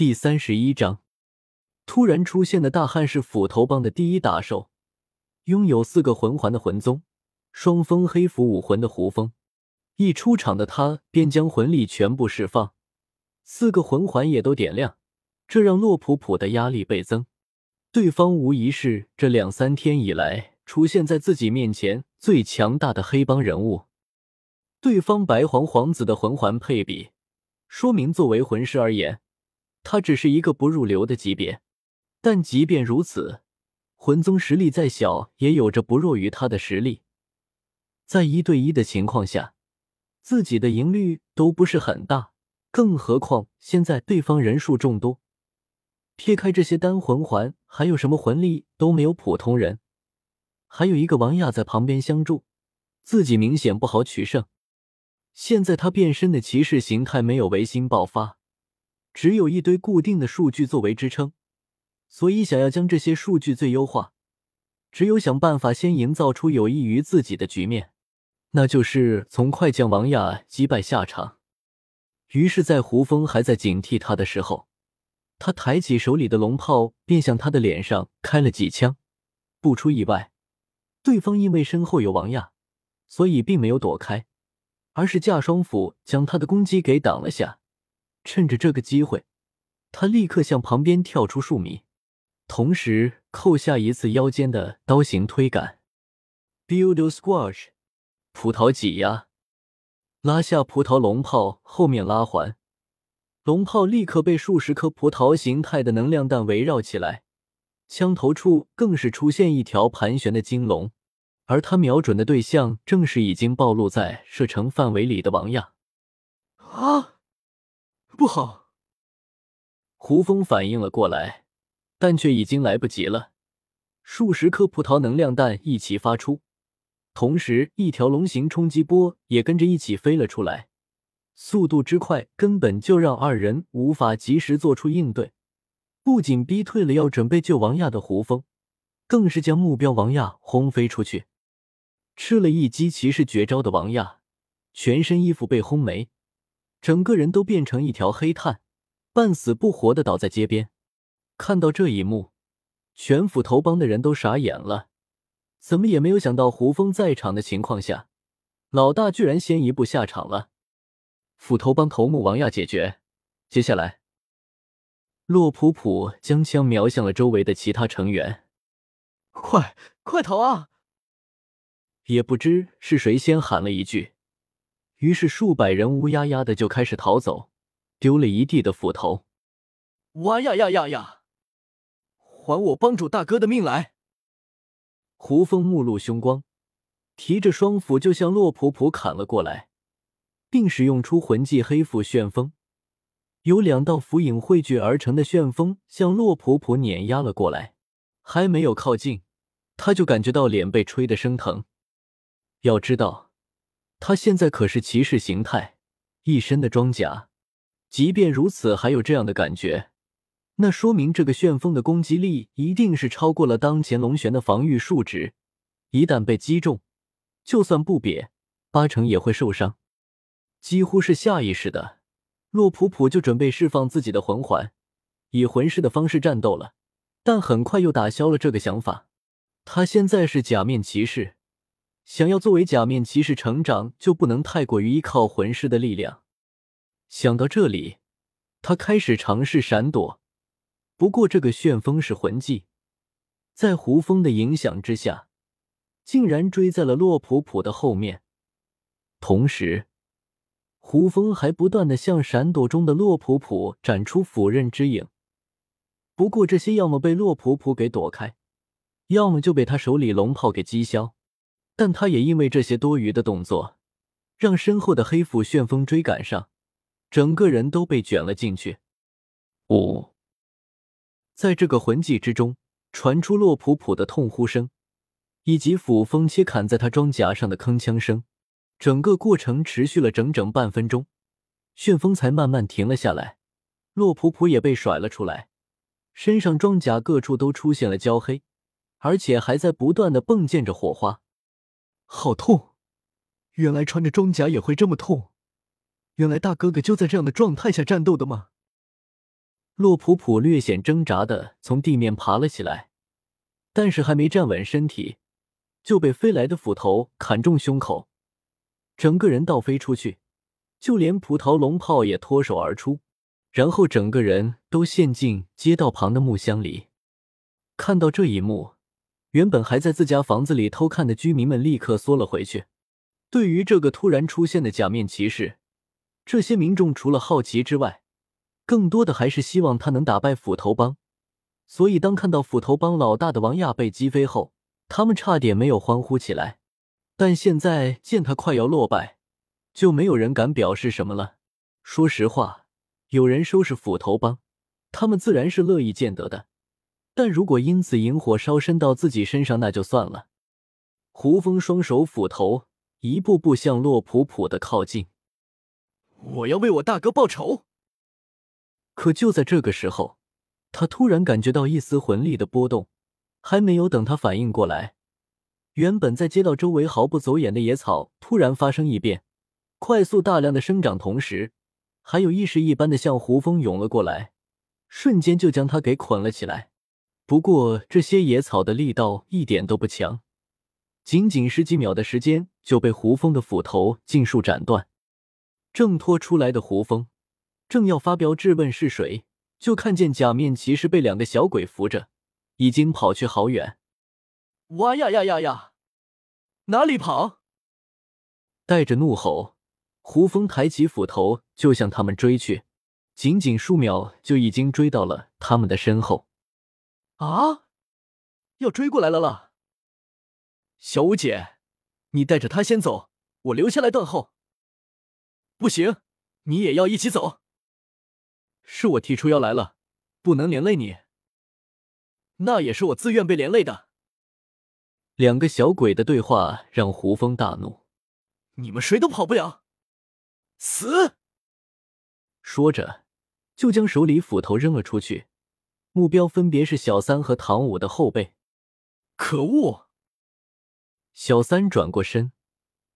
第三十一章，突然出现的大汉是斧头帮的第一大兽，拥有四个魂环的魂宗，双峰黑符武魂的胡风。一出场的他便将魂力全部释放，四个魂环也都点亮，这让洛普普的压力倍增。对方无疑是这两三天以来出现在自己面前最强大的黑帮人物。对方白皇皇子的魂环配比，说明作为魂师而言。他只是一个不入流的级别，但即便如此，魂宗实力再小，也有着不弱于他的实力。在一对一的情况下，自己的赢率都不是很大，更何况现在对方人数众多，撇开这些单魂环，还有什么魂力都没有普通人。还有一个王亚在旁边相助，自己明显不好取胜。现在他变身的骑士形态没有维新爆发。只有一堆固定的数据作为支撑，所以想要将这些数据最优化，只有想办法先营造出有益于自己的局面，那就是从快将王亚击败下场。于是，在胡峰还在警惕他的时候，他抬起手里的龙炮，便向他的脸上开了几枪。不出意外，对方因为身后有王亚，所以并没有躲开，而是架双斧将他的攻击给挡了下。趁着这个机会，他立刻向旁边跳出数米，同时扣下一次腰间的刀形推杆，Build Squash，葡萄挤压，拉下葡萄龙炮后面拉环，龙炮立刻被数十颗葡萄形态的能量弹围绕起来，枪头处更是出现一条盘旋的金龙，而他瞄准的对象正是已经暴露在射程范围里的王亚。啊！不好！胡风反应了过来，但却已经来不及了。数十颗葡萄能量弹一起发出，同时一条龙形冲击波也跟着一起飞了出来，速度之快，根本就让二人无法及时做出应对。不仅逼退了要准备救王亚的胡风，更是将目标王亚轰飞出去。吃了一击骑士绝招的王亚，全身衣服被轰没。整个人都变成一条黑炭，半死不活的倒在街边。看到这一幕，全斧头帮的人都傻眼了，怎么也没有想到胡峰在场的情况下，老大居然先一步下场了。斧头帮头目王亚解决，接下来，洛普普将枪瞄向了周围的其他成员，快快逃啊！也不知是谁先喊了一句。于是数百人乌压压的就开始逃走，丢了一地的斧头。哇呀呀呀呀！还我帮主大哥的命来！胡风目露凶光，提着双斧就向洛普普砍了过来，并使用出魂技黑斧旋风，有两道符影汇聚而成的旋风向洛普普碾压了过来。还没有靠近，他就感觉到脸被吹得生疼。要知道。他现在可是骑士形态，一身的装甲。即便如此，还有这样的感觉，那说明这个旋风的攻击力一定是超过了当前龙玄的防御数值。一旦被击中，就算不瘪，八成也会受伤。几乎是下意识的，洛普普就准备释放自己的魂环，以魂师的方式战斗了。但很快又打消了这个想法。他现在是假面骑士。想要作为假面骑士成长，就不能太过于依靠魂师的力量。想到这里，他开始尝试闪躲。不过这个旋风是魂技，在胡风的影响之下，竟然追在了洛普普的后面。同时，胡风还不断的向闪躲中的洛普普展出斧刃之影。不过这些要么被洛普普给躲开，要么就被他手里龙炮给击消。但他也因为这些多余的动作，让身后的黑斧旋风追赶上，整个人都被卷了进去。五，在这个魂技之中，传出洛普普的痛呼声，以及斧锋切砍在他装甲上的铿锵声。整个过程持续了整整半分钟，旋风才慢慢停了下来。洛普普也被甩了出来，身上装甲各处都出现了焦黑，而且还在不断的迸溅着火花。好痛！原来穿着装甲也会这么痛。原来大哥哥就在这样的状态下战斗的吗？洛普普略显挣扎的从地面爬了起来，但是还没站稳身体，就被飞来的斧头砍中胸口，整个人倒飞出去，就连葡萄龙炮也脱手而出，然后整个人都陷进街道旁的木箱里。看到这一幕，原本还在自家房子里偷看的居民们立刻缩了回去。对于这个突然出现的假面骑士，这些民众除了好奇之外，更多的还是希望他能打败斧头帮。所以，当看到斧头帮老大的王亚被击飞后，他们差点没有欢呼起来。但现在见他快要落败，就没有人敢表示什么了。说实话，有人收拾斧头帮，他们自然是乐意见得的。但如果因此引火烧身到自己身上，那就算了。胡风双手斧头。一步步向洛普普的靠近，我要为我大哥报仇。可就在这个时候，他突然感觉到一丝魂力的波动，还没有等他反应过来，原本在街道周围毫不走眼的野草突然发生异变，快速大量的生长，同时还有意识一般的向胡风涌了过来，瞬间就将他给捆了起来。不过这些野草的力道一点都不强。仅仅十几秒的时间，就被胡蜂的斧头尽数斩断。挣脱出来的胡蜂，正要发飙质问是谁，就看见假面骑士被两个小鬼扶着，已经跑去好远。哇呀呀呀呀！哪里跑？带着怒吼，胡蜂抬起斧头就向他们追去。仅仅数秒，就已经追到了他们的身后。啊！要追过来了了！小五姐，你带着他先走，我留下来断后。不行，你也要一起走。是我提出要来了，不能连累你。那也是我自愿被连累的。两个小鬼的对话让胡峰大怒：“你们谁都跑不了，死！”说着，就将手里斧头扔了出去，目标分别是小三和唐五的后背。可恶！小三转过身，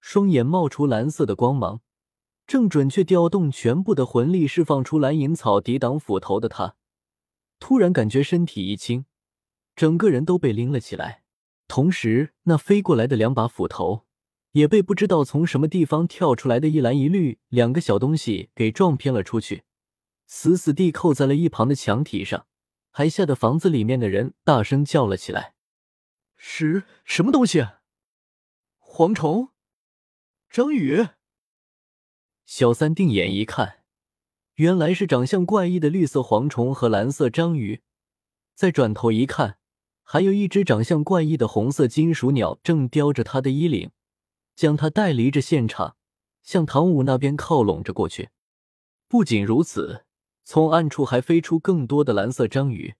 双眼冒出蓝色的光芒，正准确调动全部的魂力释放出蓝银草抵挡斧头的他，突然感觉身体一轻，整个人都被拎了起来。同时，那飞过来的两把斧头也被不知道从什么地方跳出来的一蓝一绿两个小东西给撞偏了出去，死死地扣在了一旁的墙体上，还吓得房子里面的人大声叫了起来：“是什么东西？”蝗虫，章鱼。小三定眼一看，原来是长相怪异的绿色蝗虫和蓝色章鱼。再转头一看，还有一只长相怪异的红色金属鸟正叼着他的衣领，将他带离着现场，向唐舞那边靠拢着过去。不仅如此，从暗处还飞出更多的蓝色章鱼，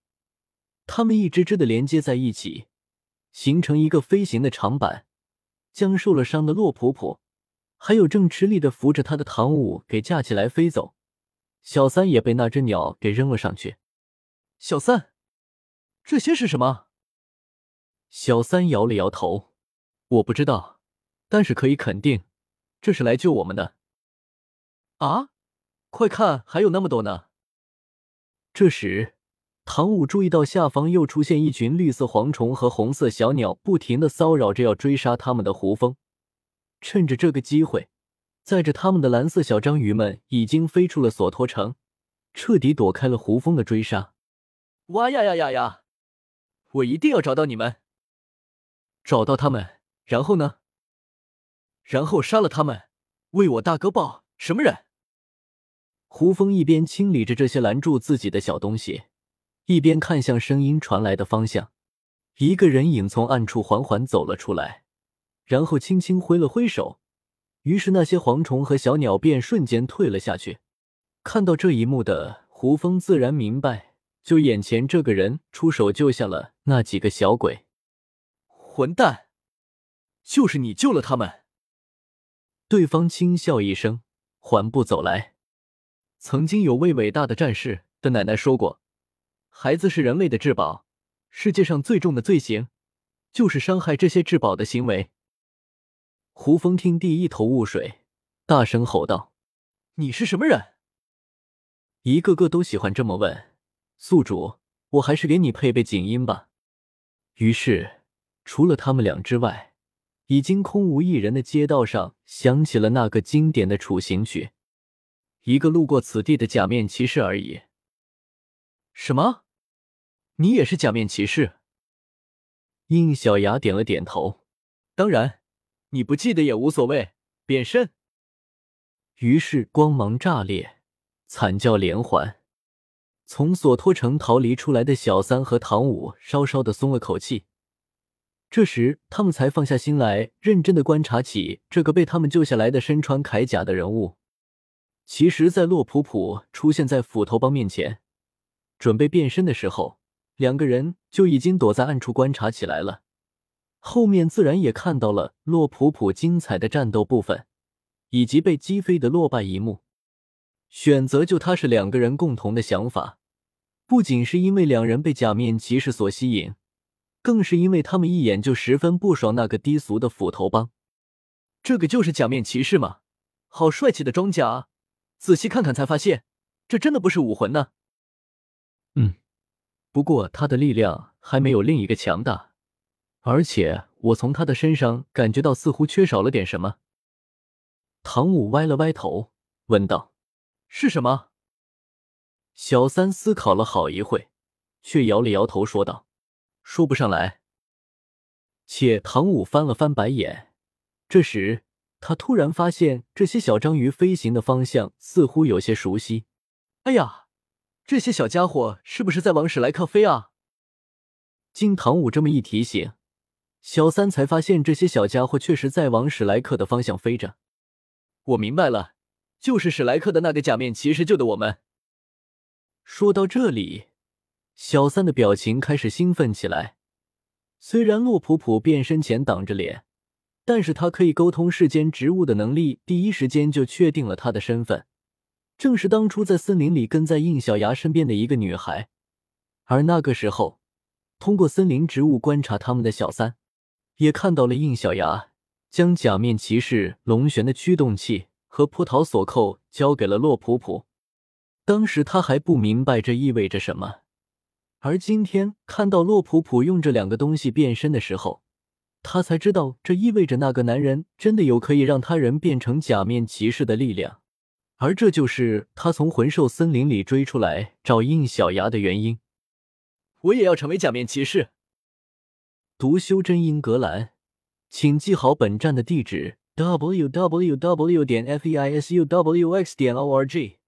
它们一只只的连接在一起，形成一个飞行的长板。将受了伤的洛普普，还有正吃力的扶着他的唐舞给架起来飞走，小三也被那只鸟给扔了上去。小三，这些是什么？小三摇了摇头，我不知道，但是可以肯定，这是来救我们的。啊，快看，还有那么多呢！这时。唐舞注意到下方又出现一群绿色蝗虫和红色小鸟，不停的骚扰着要追杀他们的胡蜂。趁着这个机会，载着他们的蓝色小章鱼们已经飞出了索托城，彻底躲开了胡蜂的追杀。哇呀呀呀呀！我一定要找到你们，找到他们，然后呢？然后杀了他们，为我大哥报什么人？胡蜂一边清理着这些拦住自己的小东西。一边看向声音传来的方向，一个人影从暗处缓缓走了出来，然后轻轻挥了挥手，于是那些蝗虫和小鸟便瞬间退了下去。看到这一幕的胡峰自然明白，就眼前这个人出手救下了那几个小鬼。混蛋，就是你救了他们！对方轻笑一声，缓步走来。曾经有位伟大的战士的奶奶说过。孩子是人类的至宝，世界上最重的罪行，就是伤害这些至宝的行为。胡峰听地一头雾水，大声吼道：“你是什么人？”一个个都喜欢这么问，宿主，我还是给你配备锦音吧。于是，除了他们俩之外，已经空无一人的街道上响起了那个经典的处刑曲。一个路过此地的假面骑士而已。什么？你也是假面骑士？应小牙点了点头。当然，你不记得也无所谓。变身。于是光芒炸裂，惨叫连环。从索托城逃离出来的小三和唐舞稍稍的松了口气。这时，他们才放下心来，认真的观察起这个被他们救下来的身穿铠甲的人物。其实，在洛普普出现在斧头帮面前，准备变身的时候，两个人就已经躲在暗处观察起来了。后面自然也看到了洛普普精彩的战斗部分，以及被击飞的落败一幕。选择救他是两个人共同的想法，不仅是因为两人被假面骑士所吸引，更是因为他们一眼就十分不爽那个低俗的斧头帮。这个就是假面骑士吗？好帅气的装甲！仔细看看才发现，这真的不是武魂呢。嗯，不过他的力量还没有另一个强大，而且我从他的身上感觉到似乎缺少了点什么。唐舞歪了歪头，问道：“是什么？”小三思考了好一会，却摇了摇头，说道：“说不上来。”且唐舞翻了翻白眼，这时。他突然发现，这些小章鱼飞行的方向似乎有些熟悉。哎呀，这些小家伙是不是在往史莱克飞啊？经唐舞这么一提醒，小三才发现这些小家伙确实在往史莱克的方向飞着。我明白了，就是史莱克的那个假面骑士救的我们。说到这里，小三的表情开始兴奋起来。虽然洛普普变身前挡着脸。但是他可以沟通世间植物的能力，第一时间就确定了他的身份，正是当初在森林里跟在应小牙身边的一个女孩。而那个时候，通过森林植物观察他们的小三，也看到了应小牙将假面骑士龙旋的驱动器和葡萄锁扣交给了洛普普。当时他还不明白这意味着什么，而今天看到洛普普用这两个东西变身的时候。他才知道，这意味着那个男人真的有可以让他人变成假面骑士的力量，而这就是他从魂兽森林里追出来找应小牙的原因。我也要成为假面骑士。读修真英格兰，请记好本站的地址：w w w. 点 f e i s u w x. 点 o r g。